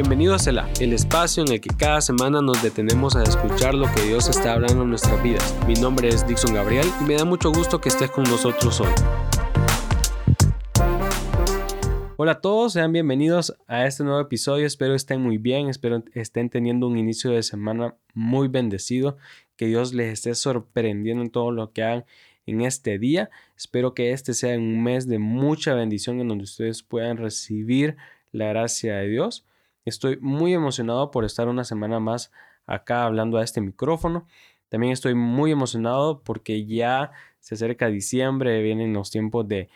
Bienvenido a Selah, el espacio en el que cada semana nos detenemos a escuchar lo que Dios está hablando en nuestras vidas. Mi nombre es Dixon Gabriel y me da mucho gusto que estés con nosotros hoy. Hola a todos, sean bienvenidos a este nuevo episodio. Espero estén muy bien, espero estén teniendo un inicio de semana muy bendecido, que Dios les esté sorprendiendo en todo lo que hagan en este día. Espero que este sea un mes de mucha bendición en donde ustedes puedan recibir la gracia de Dios. Estoy muy emocionado por estar una semana más acá hablando a este micrófono. También estoy muy emocionado porque ya se acerca diciembre, vienen los tiempos de,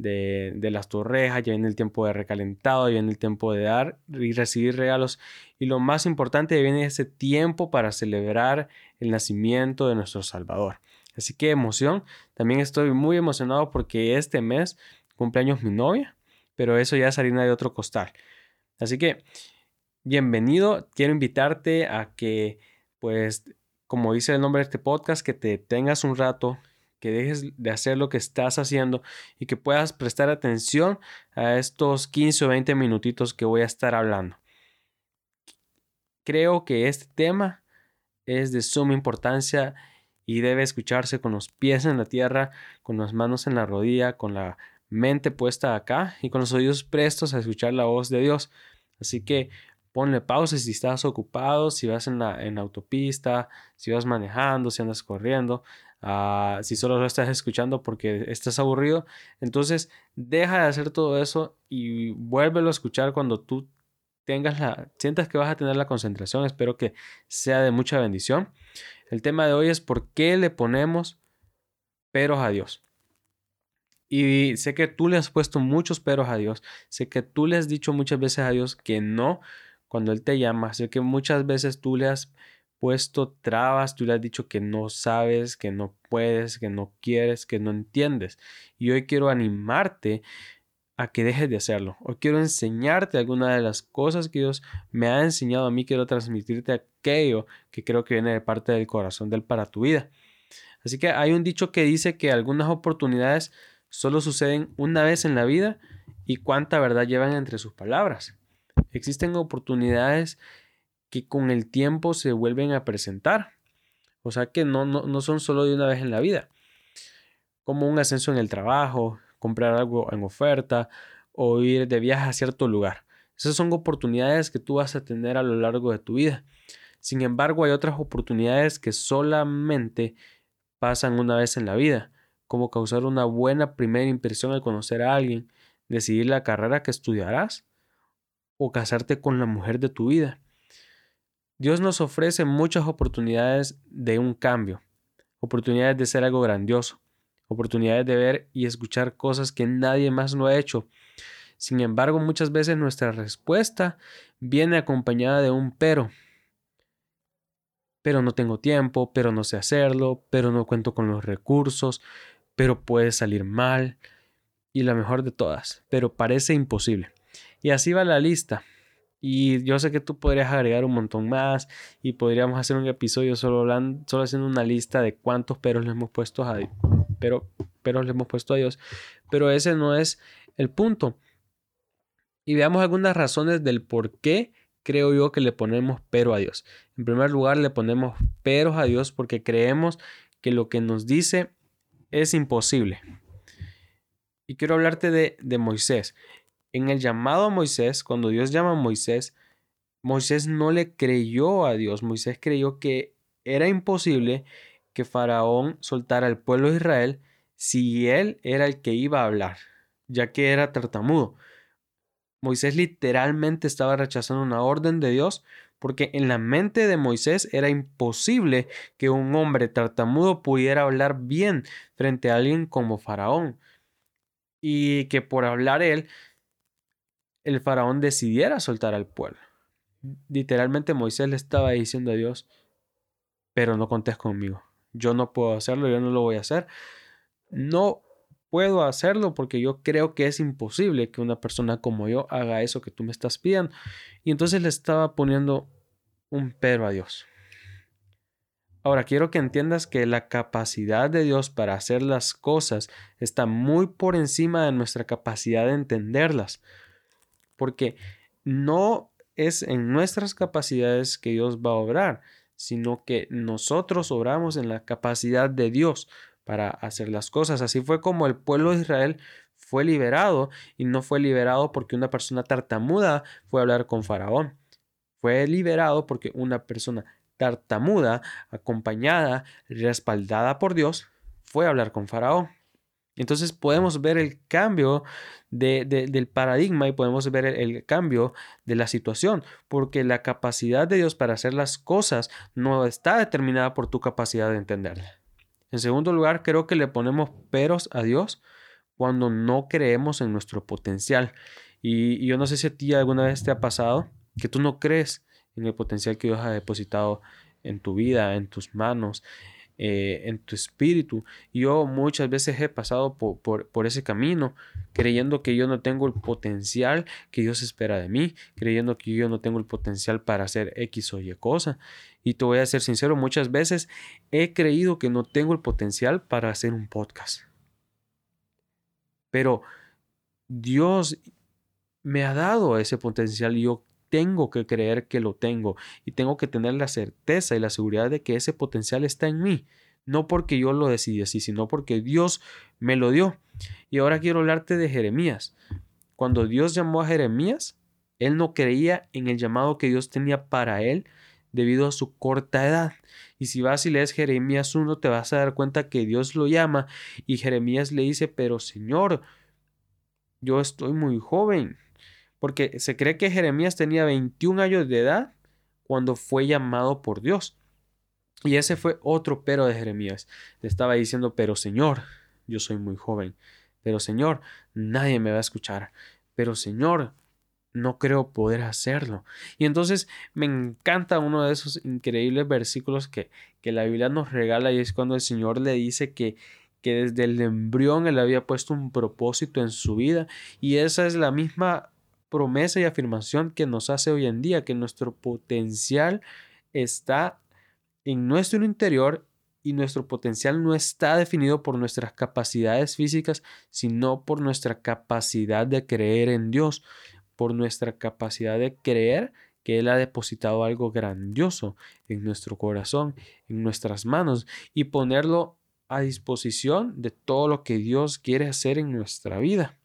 de, las torrejas, ya viene el tiempo de recalentado, ya viene el tiempo de dar y recibir regalos. Y lo más importante, viene ese tiempo para celebrar el nacimiento de nuestro Salvador. Así que emoción. También estoy muy emocionado porque este mes cumpleaños mi novia, pero eso ya es harina de otro costal. Así que, bienvenido. Quiero invitarte a que, pues, como dice el nombre de este podcast, que te tengas un rato, que dejes de hacer lo que estás haciendo y que puedas prestar atención a estos 15 o 20 minutitos que voy a estar hablando. Creo que este tema es de suma importancia y debe escucharse con los pies en la tierra, con las manos en la rodilla, con la mente puesta acá y con los oídos prestos a escuchar la voz de Dios. Así que ponle pausa si estás ocupado, si vas en la en autopista, si vas manejando, si andas corriendo, ah, si solo lo estás escuchando porque estás aburrido. Entonces deja de hacer todo eso y vuélvelo a escuchar cuando tú tengas la, sientas que vas a tener la concentración. Espero que sea de mucha bendición. El tema de hoy es por qué le ponemos peros a Dios. Y sé que tú le has puesto muchos peros a Dios. Sé que tú le has dicho muchas veces a Dios que no cuando Él te llama. Sé que muchas veces tú le has puesto trabas, tú le has dicho que no sabes, que no puedes, que no quieres, que no entiendes. Y hoy quiero animarte a que dejes de hacerlo. Hoy quiero enseñarte alguna de las cosas que Dios me ha enseñado a mí. Quiero transmitirte aquello que creo que viene de parte del corazón del para tu vida. Así que hay un dicho que dice que algunas oportunidades solo suceden una vez en la vida y cuánta verdad llevan entre sus palabras. Existen oportunidades que con el tiempo se vuelven a presentar. O sea que no, no, no son solo de una vez en la vida. Como un ascenso en el trabajo, comprar algo en oferta o ir de viaje a cierto lugar. Esas son oportunidades que tú vas a tener a lo largo de tu vida. Sin embargo, hay otras oportunidades que solamente pasan una vez en la vida como causar una buena primera impresión al conocer a alguien, decidir la carrera que estudiarás o casarte con la mujer de tu vida. Dios nos ofrece muchas oportunidades de un cambio, oportunidades de ser algo grandioso, oportunidades de ver y escuchar cosas que nadie más lo ha hecho. Sin embargo, muchas veces nuestra respuesta viene acompañada de un pero. Pero no tengo tiempo, pero no sé hacerlo, pero no cuento con los recursos, pero puede salir mal. Y la mejor de todas, pero parece imposible. Y así va la lista. Y yo sé que tú podrías agregar un montón más y podríamos hacer un episodio solo, hablando, solo haciendo una lista de cuántos peros le hemos puesto a Dios. Pero, pero le hemos puesto a Dios. Pero ese no es el punto. Y veamos algunas razones del por qué creo yo que le ponemos pero a Dios. En primer lugar, le ponemos peros a Dios porque creemos que lo que nos dice es imposible. Y quiero hablarte de, de Moisés. En el llamado a Moisés, cuando Dios llama a Moisés, Moisés no le creyó a Dios. Moisés creyó que era imposible que Faraón soltara al pueblo de Israel si él era el que iba a hablar, ya que era tartamudo. Moisés literalmente estaba rechazando una orden de Dios porque en la mente de Moisés era imposible que un hombre tartamudo pudiera hablar bien frente a alguien como Faraón y que por hablar él, el Faraón decidiera soltar al pueblo. Literalmente Moisés le estaba diciendo a Dios, pero no contes conmigo, yo no puedo hacerlo, yo no lo voy a hacer. No puedo hacerlo porque yo creo que es imposible que una persona como yo haga eso que tú me estás pidiendo. Y entonces le estaba poniendo un pero a Dios. Ahora quiero que entiendas que la capacidad de Dios para hacer las cosas está muy por encima de nuestra capacidad de entenderlas. Porque no es en nuestras capacidades que Dios va a obrar, sino que nosotros obramos en la capacidad de Dios para hacer las cosas. Así fue como el pueblo de Israel fue liberado y no fue liberado porque una persona tartamuda fue a hablar con Faraón. Fue liberado porque una persona tartamuda, acompañada, respaldada por Dios, fue a hablar con Faraón. Entonces podemos ver el cambio del paradigma y podemos ver el, cambio de la situación, porque la capacidad de Dios para hacer las cosas no está determinada por tu capacidad de entenderla. En segundo lugar, creo que le ponemos peros a Dios cuando no creemos en nuestro potencial. Y, yo no sé si a ti alguna vez te ha pasado que tú no crees en el potencial que Dios ha depositado en tu vida, en tus manos, eh, en tu espíritu. Yo muchas veces he pasado por, por, ese camino, creyendo que yo no tengo el potencial que Dios espera de mí, creyendo que yo no tengo el potencial para hacer X o Y cosa. Y te voy a ser sincero, muchas veces he creído que no tengo el potencial para hacer un podcast. Pero Dios me ha dado ese potencial y yo tengo que creer que lo tengo y tengo que tener la certeza y la seguridad de que ese potencial está en mí. No porque yo lo decidí así, sino porque Dios me lo dio. Y ahora quiero hablarte de Jeremías. Cuando Dios llamó a Jeremías, él no creía en el llamado que Dios tenía para él debido a su corta edad. Y si vas y lees Jeremías 1, te vas a dar cuenta que Dios lo llama y Jeremías le dice, pero Señor, yo estoy muy joven porque se cree que Jeremías tenía 21 años de edad cuando fue llamado por Dios. Y ese fue otro pero de Jeremías. Le estaba diciendo, pero Señor, yo soy muy joven. Pero Señor, nadie me va a escuchar. Pero Señor, no creo poder hacerlo. Y entonces me encanta uno de esos increíbles versículos que, que la Biblia nos regala y es cuando el Señor le dice que, que desde el embrión él había puesto un propósito en su vida y esa es la misma promesa y afirmación que nos hace hoy en día, que nuestro potencial está en nuestro interior y nuestro potencial no está definido por nuestras capacidades físicas, sino por nuestra capacidad de creer en Dios, por nuestra capacidad de creer que Él ha depositado algo grandioso en nuestro corazón, en nuestras manos, y ponerlo a disposición de todo lo que Dios quiere hacer en nuestra vida.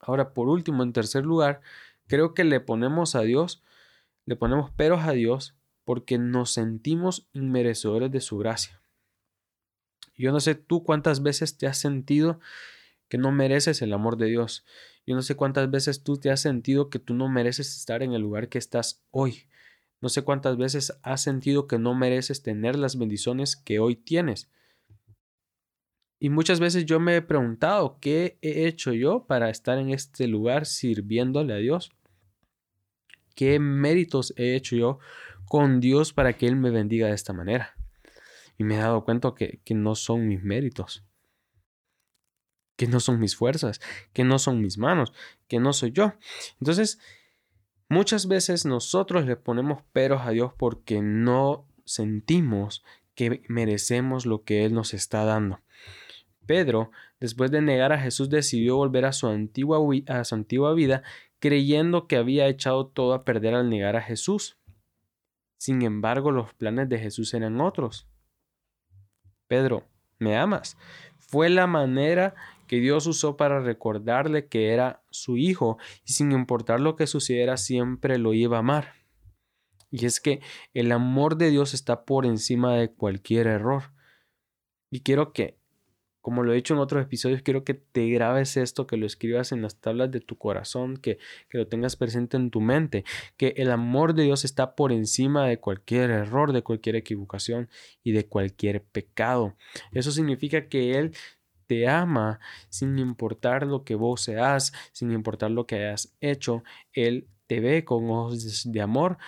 Ahora, por último, en tercer lugar, creo que le ponemos a Dios, le ponemos peros a Dios porque nos sentimos inmerecedores de su gracia. Yo no sé tú cuántas veces te has sentido que no mereces el amor de Dios. Yo no sé cuántas veces tú te has sentido que tú no mereces estar en el lugar que estás hoy. No sé cuántas veces has sentido que no mereces tener las bendiciones que hoy tienes. Y muchas veces yo me he preguntado, ¿qué he hecho yo para estar en este lugar sirviéndole a Dios? ¿Qué méritos he hecho yo con Dios para que Él me bendiga de esta manera? Y me he dado cuenta que, que no son mis méritos, que no son mis fuerzas, que no son mis manos, que no soy yo. Entonces, muchas veces nosotros le ponemos peros a Dios porque no sentimos que merecemos lo que Él nos está dando. Pedro, después de negar a Jesús, decidió volver a su antigua, vida, creyendo que había echado todo a perder al negar a Jesús. Sin embargo, los planes de Jesús eran otros. Pedro, ¿me amas? Fue la manera que Dios usó para recordarle que era su hijo y sin importar lo que sucediera siempre lo iba a amar. Y es que el amor de Dios está por encima de cualquier error. Y quiero que como lo he dicho en otros episodios, quiero que te grabes esto, que lo escribas en las tablas de tu corazón, que, que, lo tengas presente en tu mente, que el amor de Dios está por encima de cualquier error, de cualquier equivocación y de cualquier pecado. Eso significa que Él te ama sin importar lo que vos seas, sin importar lo que hayas hecho. Él te ve con ojos de amor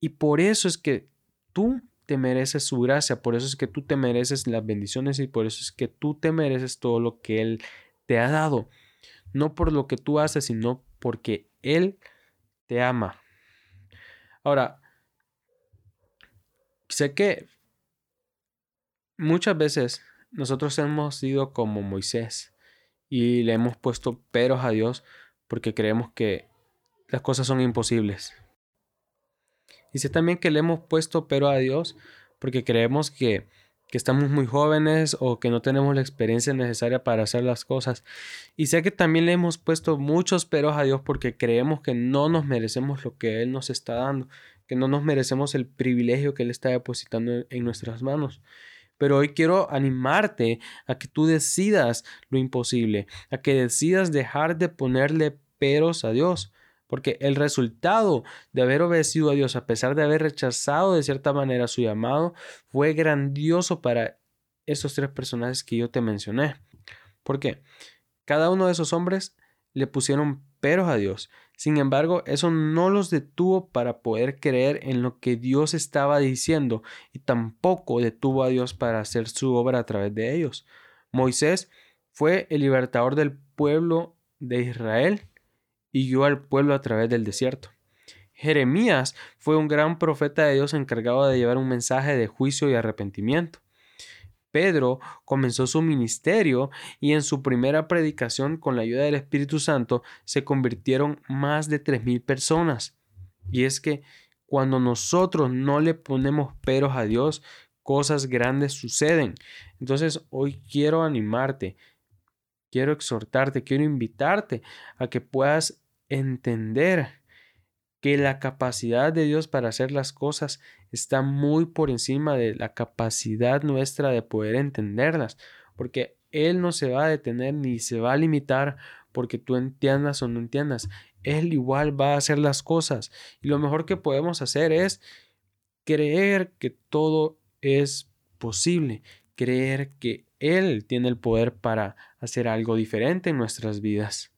y por eso es que tú te mereces su gracia, por eso es que tú te mereces las bendiciones y por eso es que tú te mereces todo lo que Él te ha dado. No por lo que tú haces, sino porque Él te ama. Ahora, sé que muchas veces nosotros hemos sido como Moisés y le hemos puesto peros a Dios porque creemos que las cosas son imposibles. Sé también que le hemos puesto pero a Dios porque creemos que, que estamos muy jóvenes o que no tenemos la experiencia necesaria para hacer las cosas. Y sé que también le hemos puesto muchos peros a Dios porque creemos que no nos merecemos lo que Él nos está dando, que no nos merecemos el privilegio que Él está depositando en nuestras manos. Pero hoy quiero animarte a que tú decidas lo imposible, a que decidas dejar de ponerle peros a Dios. Porque el resultado de haber obedecido a Dios, a pesar de haber rechazado de cierta manera su llamado, fue grandioso para esos tres personajes que yo te mencioné. Porque cada uno de esos hombres le pusieron peros a Dios. Sin embargo, eso no los detuvo para poder creer en lo que Dios estaba diciendo y tampoco detuvo a Dios para hacer su obra a través de ellos. Moisés fue el libertador del pueblo de Israel y guió al pueblo a través del desierto. Jeremías fue un gran profeta de Dios encargado de llevar un mensaje de juicio y arrepentimiento. Pedro comenzó su ministerio y en su primera predicación con la ayuda del Espíritu Santo se convirtieron más de tres mil personas. Y es que cuando nosotros no le ponemos peros a Dios, cosas grandes suceden. Entonces hoy quiero animarte, quiero exhortarte, quiero invitarte a que puedas entender que la capacidad de Dios para hacer las cosas está muy por encima de la capacidad nuestra de poder entenderlas, porque Él no se va a detener ni se va a limitar porque tú entiendas o no entiendas. Él igual va a hacer las cosas y lo mejor que podemos hacer es creer que todo es posible, creer que Él tiene el poder para hacer algo diferente en nuestras vidas.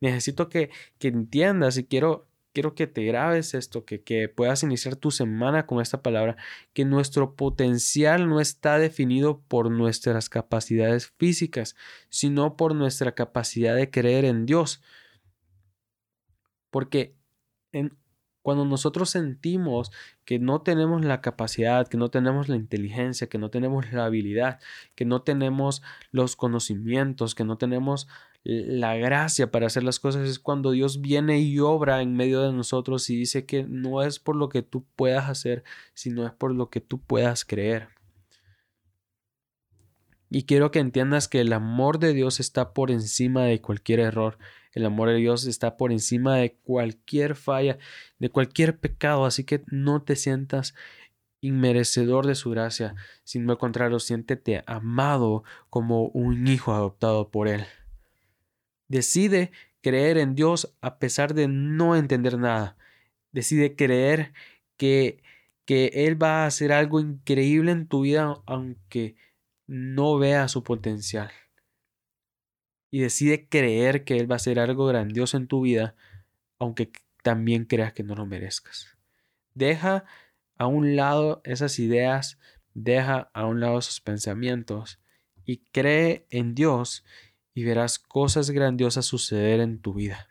Necesito que, que entiendas y quiero quiero que te grabes esto, que, que puedas iniciar tu semana con esta palabra, que nuestro potencial no está definido por nuestras capacidades físicas, sino por nuestra capacidad de creer en Dios. Porque cuando nosotros sentimos que no tenemos la capacidad, que no tenemos la inteligencia, que no tenemos la habilidad, que no tenemos los conocimientos, que no tenemos la gracia para hacer las cosas es cuando Dios viene y obra en medio de nosotros y dice que no es por lo que tú puedas hacer, sino es por lo que tú puedas creer. Y quiero que entiendas que el amor de Dios está por encima de cualquier error. El amor de Dios está por encima de cualquier falla, de cualquier pecado. Así que no te sientas inmerecedor de su gracia, sino al contrario, siéntete amado como un hijo adoptado por Él. Decide creer en Dios a pesar de no entender nada. Decide creer que, que Él va a hacer algo increíble en tu vida aunque no vea su potencial. Y decide creer que Él va a hacer algo grandioso en tu vida aunque también creas que no lo merezcas. Deja a un lado esas ideas, deja a un lado esos pensamientos y cree en Dios y verás cosas grandiosas suceder en tu vida.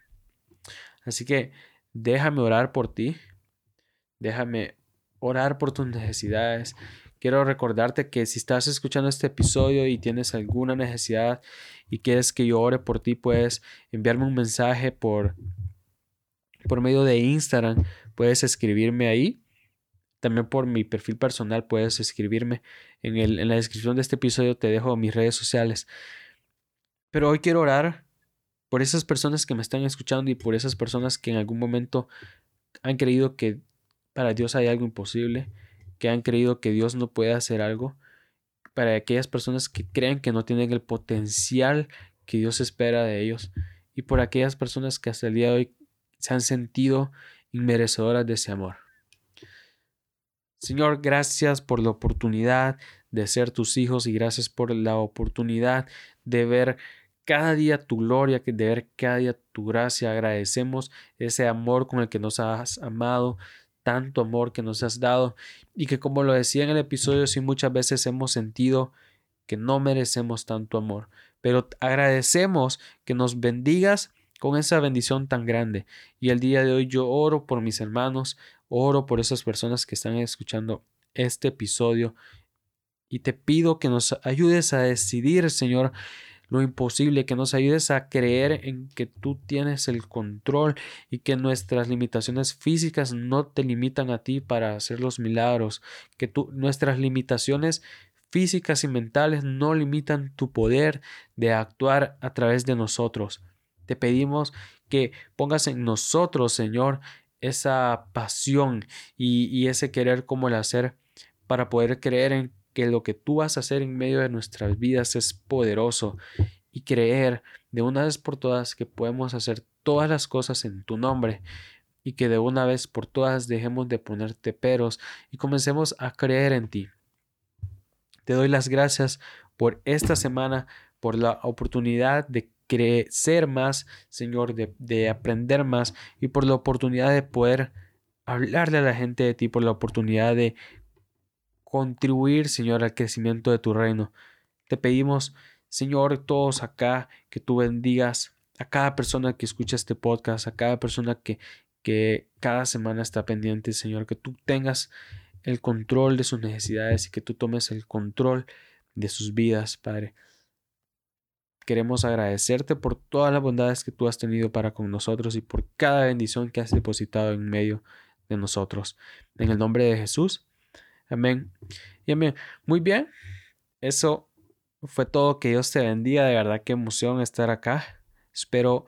Así que déjame orar por ti, déjame orar por tus necesidades. Quiero recordarte que si estás escuchando este episodio y tienes alguna necesidad y quieres que yo ore por ti, puedes enviarme un mensaje por, por medio de Instagram. Puedes escribirme ahí. También por mi perfil personal puedes escribirme. En, el, en la descripción de este episodio te dejo mis redes sociales. Pero hoy quiero orar por esas personas que me están escuchando y por esas personas que en algún momento han creído que para Dios hay algo imposible, que han creído que Dios no puede hacer algo, para aquellas personas que creen que no tienen el potencial que Dios espera de ellos y por aquellas personas que hasta el día de hoy se han sentido inmerecedoras de ese amor. Señor, gracias por la oportunidad de ser tus hijos y gracias por la oportunidad de ver cada día tu gloria, de ver cada día tu gracia. Agradecemos ese amor con el que nos has amado, tanto amor que nos has dado y que como lo decía en el episodio, sí muchas veces hemos sentido que no merecemos tanto amor, pero agradecemos que nos bendigas con esa bendición tan grande. Y el día de hoy yo oro por mis hermanos, oro por esas personas que están escuchando este episodio y te pido que nos ayudes a decidir, Señor, lo imposible, que nos ayudes a creer en que tú tienes el control y que nuestras limitaciones físicas no te limitan a ti para hacer los milagros, que tú, nuestras limitaciones físicas y mentales no limitan tu poder de actuar a través de nosotros. Te pedimos que pongas en nosotros, Señor, esa pasión y, y ese querer como el hacer para poder creer en que lo que tú vas a hacer en medio de nuestras vidas es poderoso y creer de una vez por todas que podemos hacer todas las cosas en tu nombre y que de una vez por todas dejemos de ponerte peros y comencemos a creer en ti. Te doy las gracias por esta semana, por la oportunidad de crecer más, Señor, de, de aprender más y por la oportunidad de poder hablarle a la gente de ti, por la oportunidad de contribuir, Señor, al crecimiento de tu reino. Te pedimos, Señor, todos acá, que tú bendigas a cada persona que escucha este podcast, a cada persona que, que cada semana está pendiente, Señor, que tú tengas el control de sus necesidades y que tú tomes el control de sus vidas, Padre. Queremos agradecerte por todas las bondades que tú has tenido para con nosotros y por cada bendición que has depositado en medio de nosotros. En el nombre de Jesús. Amén. Amén. Muy bien. Eso fue todo. Que Dios te bendiga. De verdad, qué emoción estar acá. Espero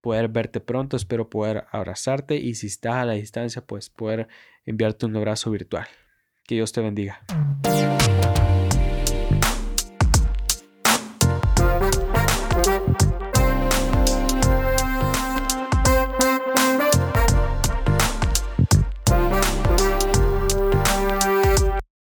poder verte pronto. Espero poder abrazarte. Y si estás a la distancia, pues poder enviarte un abrazo virtual. Que Dios te bendiga.